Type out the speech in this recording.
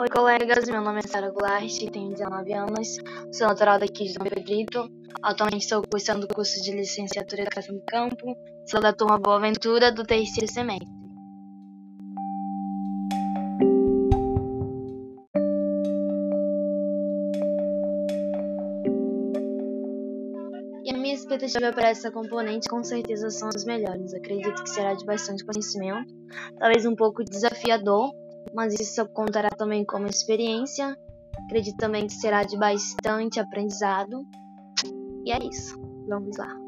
Oi, colegas. Meu nome é Sara Goulart, tenho 19 anos, sou natural daqui de Dom Pedrito. Atualmente estou cursando o curso de licenciatura em Educação do Campo. Sou da turma Boa Ventura do terceiro semestre. E a minha expectativa para essa componente com certeza são as melhores. Acredito que será de bastante conhecimento, talvez um pouco desafiador, mas isso contará também como experiência. Acredito também que será de bastante aprendizado. E é isso. Vamos lá.